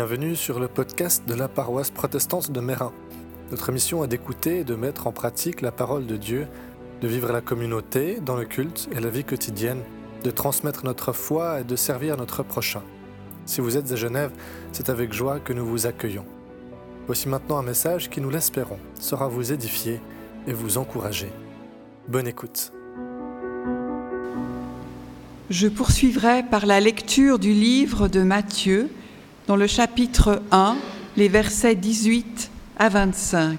Bienvenue sur le podcast de la paroisse protestante de Mérin. Notre mission est d'écouter et de mettre en pratique la parole de Dieu, de vivre la communauté, dans le culte et la vie quotidienne, de transmettre notre foi et de servir notre prochain. Si vous êtes à Genève, c'est avec joie que nous vous accueillons. Voici maintenant un message qui, nous l'espérons, sera vous édifier et vous encourager. Bonne écoute. Je poursuivrai par la lecture du livre de Matthieu, dans le chapitre 1, les versets 18 à 25.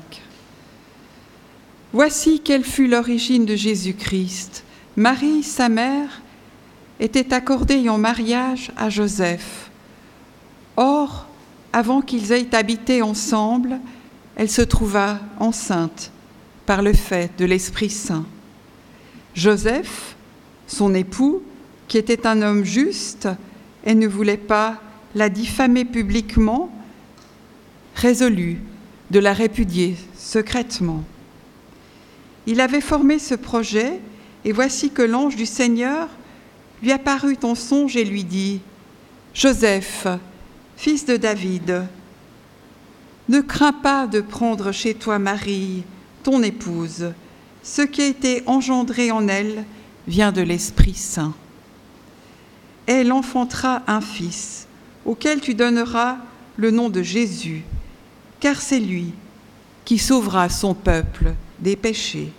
Voici quelle fut l'origine de Jésus-Christ. Marie, sa mère, était accordée en mariage à Joseph. Or, avant qu'ils aient habité ensemble, elle se trouva enceinte par le fait de l'Esprit Saint. Joseph, son époux, qui était un homme juste et ne voulait pas la diffamer publiquement, résolut de la répudier secrètement. Il avait formé ce projet, et voici que l'ange du Seigneur lui apparut en songe et lui dit, Joseph, fils de David, ne crains pas de prendre chez toi Marie, ton épouse. Ce qui a été engendré en elle vient de l'Esprit Saint. Elle enfantera un fils auquel tu donneras le nom de Jésus, car c'est lui qui sauvera son peuple des péchés.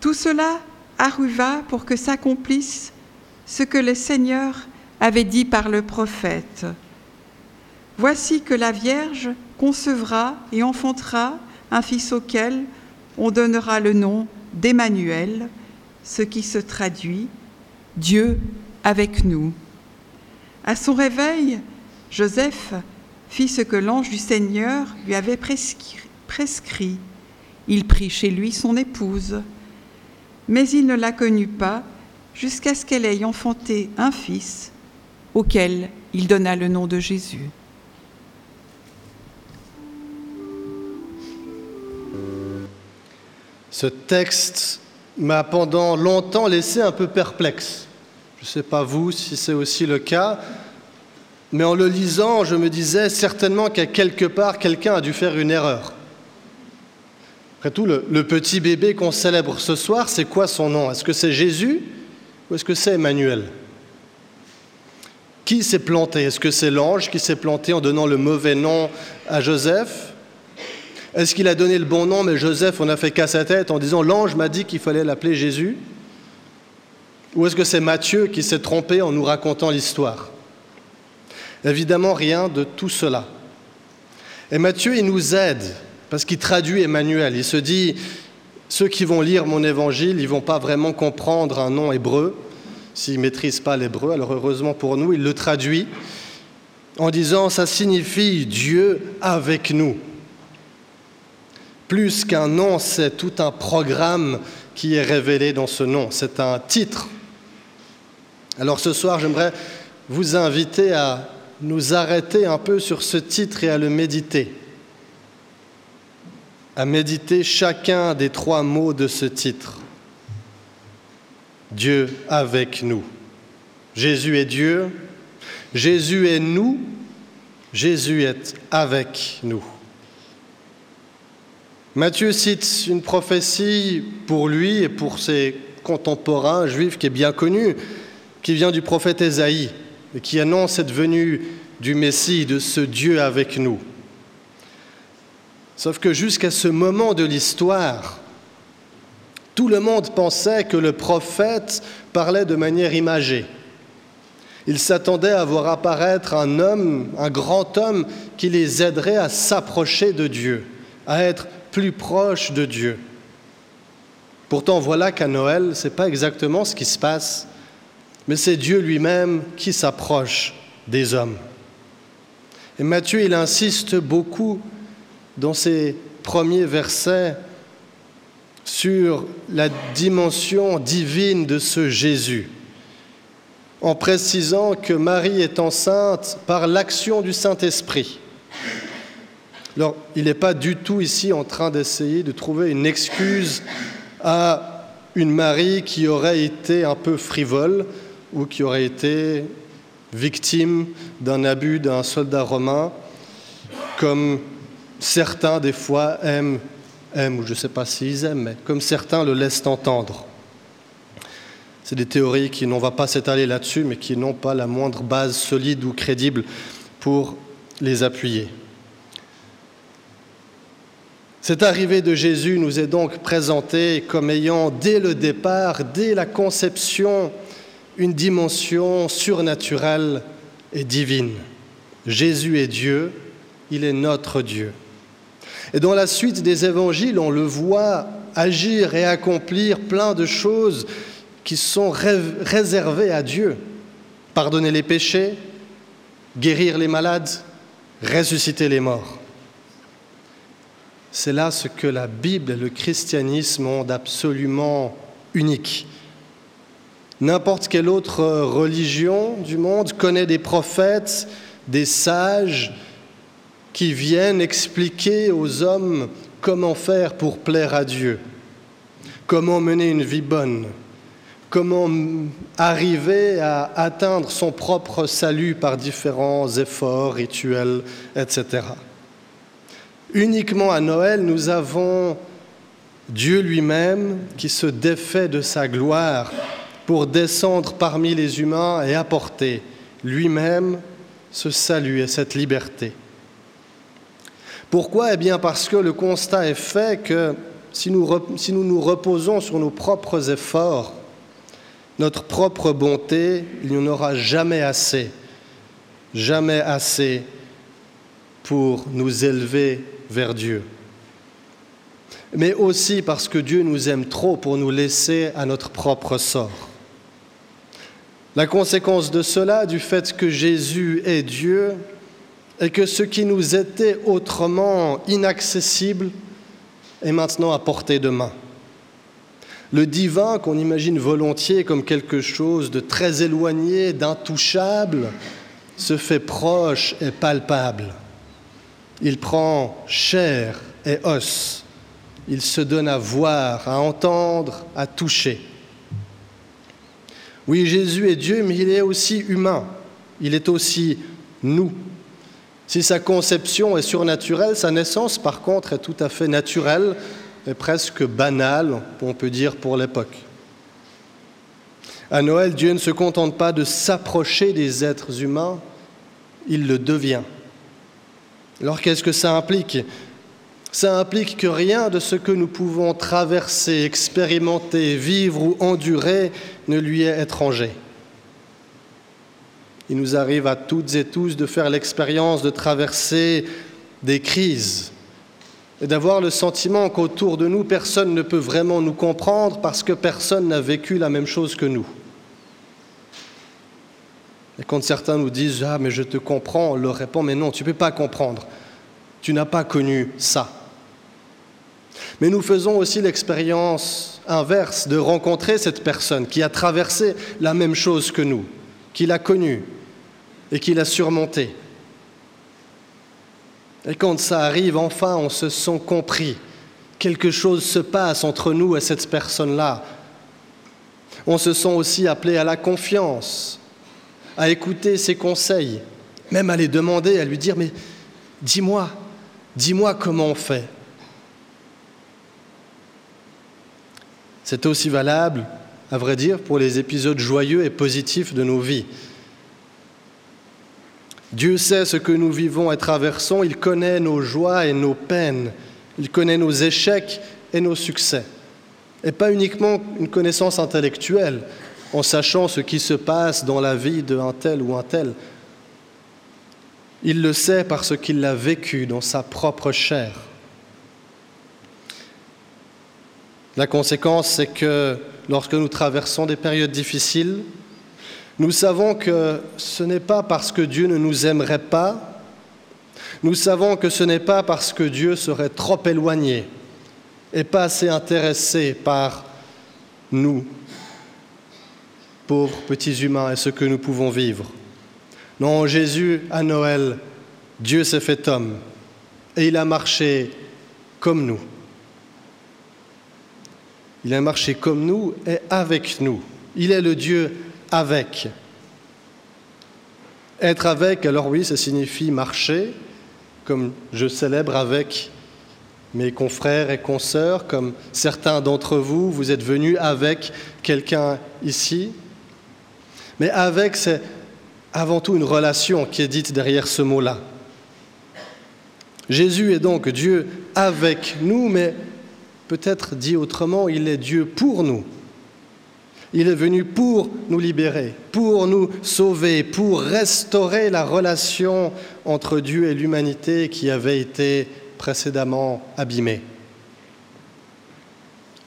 Tout cela arriva pour que s'accomplisse ce que le Seigneur avait dit par le prophète. Voici que la Vierge concevra et enfantera un fils auquel on donnera le nom d'Emmanuel, ce qui se traduit Dieu avec nous. À son réveil, Joseph fit ce que l'ange du Seigneur lui avait prescrit. Il prit chez lui son épouse, mais il ne la connut pas jusqu'à ce qu'elle ait enfanté un fils, auquel il donna le nom de Jésus. Ce texte m'a pendant longtemps laissé un peu perplexe. Je ne sais pas vous si c'est aussi le cas, mais en le lisant, je me disais certainement qu'à quelque part, quelqu'un a dû faire une erreur. Après tout, le, petit bébé qu'on célèbre ce soir, c'est quoi son nom? Est-ce que c'est Jésus ou est-ce que c'est Emmanuel? Qui s'est planté? Est-ce que c'est l'ange qui s'est planté en donnant le mauvais nom à Joseph? Est-ce qu'il a donné le bon nom, mais Joseph, on a fait qu'à sa tête en disant l'ange m'a dit qu'il fallait l'appeler Jésus? Ou est-ce que c'est Matthieu qui s'est trompé en nous racontant l'histoire? Évidemment, rien de tout cela. Et Matthieu, il nous aide parce qu'il traduit Emmanuel. Il se dit, ceux qui vont lire mon évangile, ils ne vont pas vraiment comprendre un nom hébreu s'ils ne maîtrisent pas l'hébreu. Alors heureusement pour nous, il le traduit en disant, ça signifie Dieu avec nous. Plus qu'un nom, c'est tout un programme qui est révélé dans ce nom. C'est un titre alors ce soir, j'aimerais vous inviter à nous arrêter un peu sur ce titre et à le méditer, à méditer chacun des trois mots de ce titre. Dieu avec nous. Jésus est Dieu, Jésus est nous, Jésus est avec nous. Matthieu cite une prophétie pour lui et pour ses contemporains juifs qui est bien connue, qui vient du prophète Ésaïe et qui annonce cette venue du Messie, de ce Dieu avec nous. Sauf que jusqu'à ce moment de l'histoire, tout le monde pensait que le prophète parlait de manière imagée. Il s'attendait à voir apparaître un homme, un grand homme, qui les aiderait à s'approcher de Dieu, à être plus proche de Dieu. Pourtant, voilà qu'à Noël, ce n'est pas exactement ce qui se passe mais c'est Dieu lui-même qui s'approche des hommes. Et Matthieu, il insiste beaucoup dans ses premiers versets sur la dimension divine de ce Jésus, en précisant que Marie est enceinte par l'action du Saint-Esprit. Alors, il n'est pas du tout ici en train d'essayer de trouver une excuse à une Marie qui aurait été un peu frivole, ou qui aurait été victime d'un abus d'un soldat romain, comme certains des fois aiment, aiment ou je ne sais pas s'ils aiment, mais comme certains le laissent entendre. C'est des théories qui n'ont va pas s'étaler là-dessus, mais qui n'ont pas la moindre base solide ou crédible pour les appuyer. Cette arrivée de Jésus nous est donc présentée comme ayant dès le départ, dès la conception, une dimension surnaturelle et divine. Jésus est Dieu, il est notre Dieu. Et dans la suite des évangiles, on le voit agir et accomplir plein de choses qui sont réservées à Dieu. Pardonner les péchés, guérir les malades, ressusciter les morts. C'est là ce que la Bible et le christianisme ont d'absolument unique. N'importe quelle autre religion du monde connaît des prophètes, des sages qui viennent expliquer aux hommes comment faire pour plaire à Dieu, comment mener une vie bonne, comment arriver à atteindre son propre salut par différents efforts, rituels, etc. Uniquement à Noël, nous avons Dieu lui-même qui se défait de sa gloire pour descendre parmi les humains et apporter lui-même ce salut et cette liberté. Pourquoi? Eh bien parce que le constat est fait que si nous, si nous nous reposons sur nos propres efforts, notre propre bonté, il n'y en aura jamais assez, jamais assez pour nous élever vers Dieu. Mais aussi parce que Dieu nous aime trop pour nous laisser à notre propre sort. La conséquence de cela, du fait que Jésus est Dieu, est que ce qui nous était autrement inaccessible est maintenant à portée de main. Le divin, qu'on imagine volontiers comme quelque chose de très éloigné, d'intouchable, se fait proche et palpable. Il prend chair et os. Il se donne à voir, à entendre, à toucher. Oui, Jésus est Dieu, mais il est aussi humain. Il est aussi nous. Si sa conception est surnaturelle, sa naissance, par contre, est tout à fait naturelle et presque banale, on peut dire, pour l'époque. À Noël, Dieu ne se contente pas de s'approcher des êtres humains, il le devient. Alors qu'est-ce que ça implique? Ça implique que rien de ce que nous pouvons traverser, expérimenter, vivre ou endurer ne lui est étranger. Il nous arrive à toutes et tous de faire l'expérience de traverser des crises et d'avoir le sentiment qu'autour de nous, personne ne peut vraiment nous comprendre parce que personne n'a vécu la même chose que nous. Et quand certains nous disent Ah, mais je te comprends, on leur répond Mais non, tu ne peux pas comprendre. Tu n'as pas connu ça. Mais nous faisons aussi l'expérience inverse de rencontrer cette personne qui a traversé la même chose que nous, qui l'a connue et qui l'a surmontée. Et quand ça arrive, enfin, on se sent compris. Quelque chose se passe entre nous et cette personne-là. On se sent aussi appelé à la confiance, à écouter ses conseils, même à les demander, à lui dire, mais dis-moi, dis-moi comment on fait. C'est aussi valable, à vrai dire, pour les épisodes joyeux et positifs de nos vies. Dieu sait ce que nous vivons et traversons, il connaît nos joies et nos peines, il connaît nos échecs et nos succès. Et pas uniquement une connaissance intellectuelle, en sachant ce qui se passe dans la vie d'un tel ou un tel. Il le sait parce qu'il l'a vécu dans sa propre chair. La conséquence, c'est que lorsque nous traversons des périodes difficiles, nous savons que ce n'est pas parce que Dieu ne nous aimerait pas, nous savons que ce n'est pas parce que Dieu serait trop éloigné et pas assez intéressé par nous, pauvres petits humains, et ce que nous pouvons vivre. Non, Jésus, à Noël, Dieu s'est fait homme et il a marché comme nous. Il a marché comme nous et avec nous. Il est le Dieu avec. Être avec, alors oui, ça signifie marcher, comme je célèbre avec mes confrères et consoeurs, comme certains d'entre vous, vous êtes venus avec quelqu'un ici. Mais avec, c'est avant tout une relation qui est dite derrière ce mot-là. Jésus est donc Dieu avec nous, mais peut-être dit autrement, il est Dieu pour nous. Il est venu pour nous libérer, pour nous sauver, pour restaurer la relation entre Dieu et l'humanité qui avait été précédemment abîmée.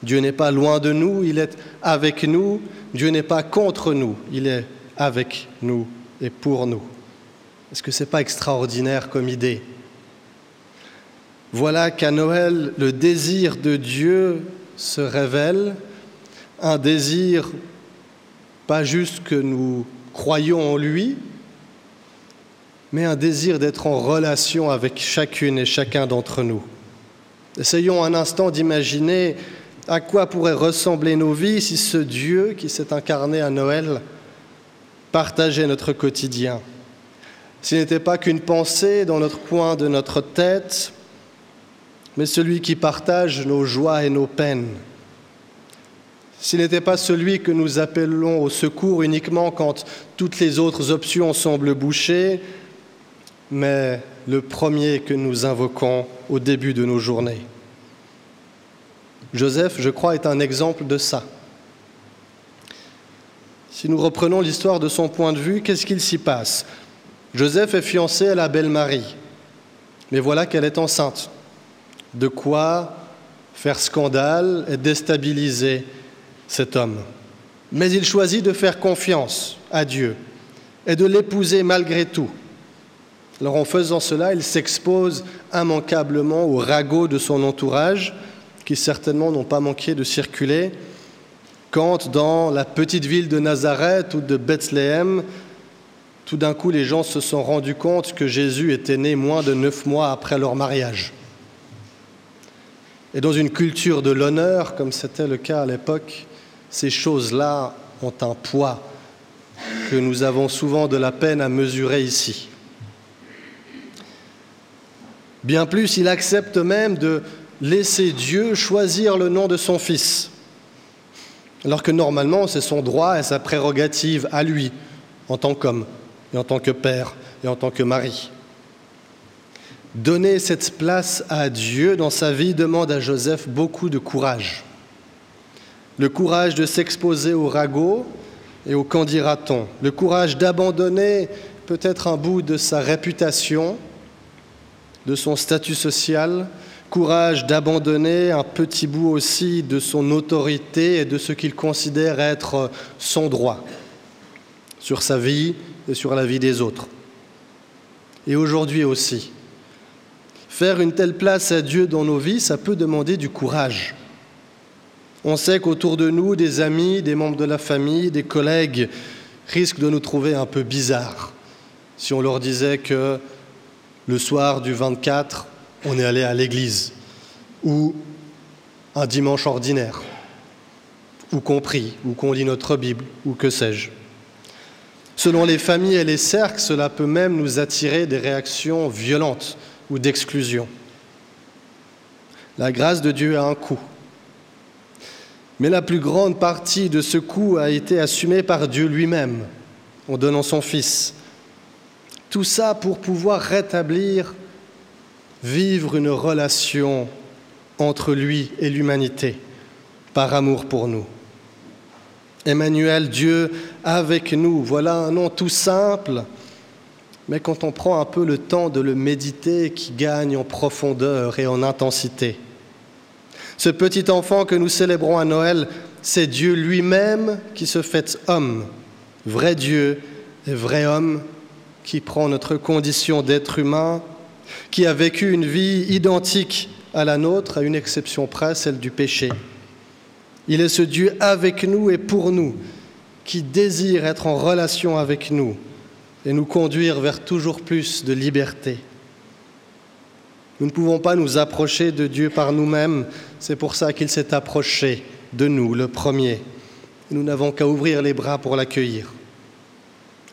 Dieu n'est pas loin de nous, il est avec nous. Dieu n'est pas contre nous, il est avec nous et pour nous. Est-ce que ce n'est pas extraordinaire comme idée? Voilà qu'à Noël, le désir de Dieu se révèle, un désir pas juste que nous croyons en lui, mais un désir d'être en relation avec chacune et chacun d'entre nous. Essayons un instant d'imaginer à quoi pourraient ressembler nos vies si ce Dieu qui s'est incarné à Noël partageait notre quotidien. S'il n'était pas qu'une pensée dans notre coin de notre tête, mais celui qui partage nos joies et nos peines. S'il n'était pas celui que nous appelons au secours uniquement quand toutes les autres options semblent bouchées, mais le premier que nous invoquons au début de nos journées. Joseph, je crois, est un exemple de ça. Si nous reprenons l'histoire de son point de vue, qu'est-ce qu'il s'y passe? Joseph est fiancé à la belle Marie, mais voilà qu'elle est enceinte. De quoi faire scandale et déstabiliser cet homme. Mais il choisit de faire confiance à Dieu et de l'épouser malgré tout. Alors en faisant cela, il s'expose immanquablement au ragots de son entourage, qui certainement n'ont pas manqué de circuler, quand dans la petite ville de Nazareth ou de Bethléem, tout d'un coup les gens se sont rendus compte que Jésus était né moins de neuf mois après leur mariage. Et dans une culture de l'honneur, comme c'était le cas à l'époque, ces choses-là ont un poids que nous avons souvent de la peine à mesurer ici. Bien plus, il accepte même de laisser Dieu choisir le nom de son fils, alors que normalement c'est son droit et sa prérogative à lui, en tant qu'homme, et en tant que père, et en tant que mari. Donner cette place à Dieu dans sa vie demande à Joseph beaucoup de courage. Le courage de s'exposer au ragot et au candidaton, le courage d'abandonner peut-être un bout de sa réputation, de son statut social, courage d'abandonner un petit bout aussi de son autorité et de ce qu'il considère être son droit sur sa vie et sur la vie des autres. Et aujourd'hui aussi, faire une telle place à Dieu dans nos vies, ça peut demander du courage. On sait qu'autour de nous, des amis, des membres de la famille, des collègues risquent de nous trouver un peu bizarres si on leur disait que le soir du 24, on est allé à l'église, ou un dimanche ordinaire, ou qu'on prie, ou qu'on lit notre Bible, ou que sais-je. Selon les familles et les cercles, cela peut même nous attirer des réactions violentes ou d'exclusion. La grâce de Dieu a un coût. Mais la plus grande partie de ce coût a été assumée par Dieu lui-même en donnant son Fils tout ça pour pouvoir rétablir, vivre une relation entre lui et l'humanité, par amour pour nous. Emmanuel, Dieu avec nous, voilà un nom tout simple, mais quand on prend un peu le temps de le méditer, qui gagne en profondeur et en intensité. Ce petit enfant que nous célébrons à Noël, c'est Dieu lui-même qui se fait homme, vrai Dieu et vrai homme, qui prend notre condition d'être humain, qui a vécu une vie identique à la nôtre, à une exception près, celle du péché. Il est ce Dieu avec nous et pour nous, qui désire être en relation avec nous et nous conduire vers toujours plus de liberté. Nous ne pouvons pas nous approcher de Dieu par nous-mêmes, c'est pour ça qu'il s'est approché de nous, le premier. Nous n'avons qu'à ouvrir les bras pour l'accueillir.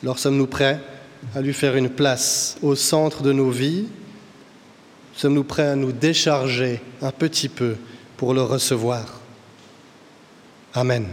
Alors sommes-nous prêts à lui faire une place au centre de nos vies? Sommes-nous prêts à nous décharger un petit peu pour le recevoir? Amen.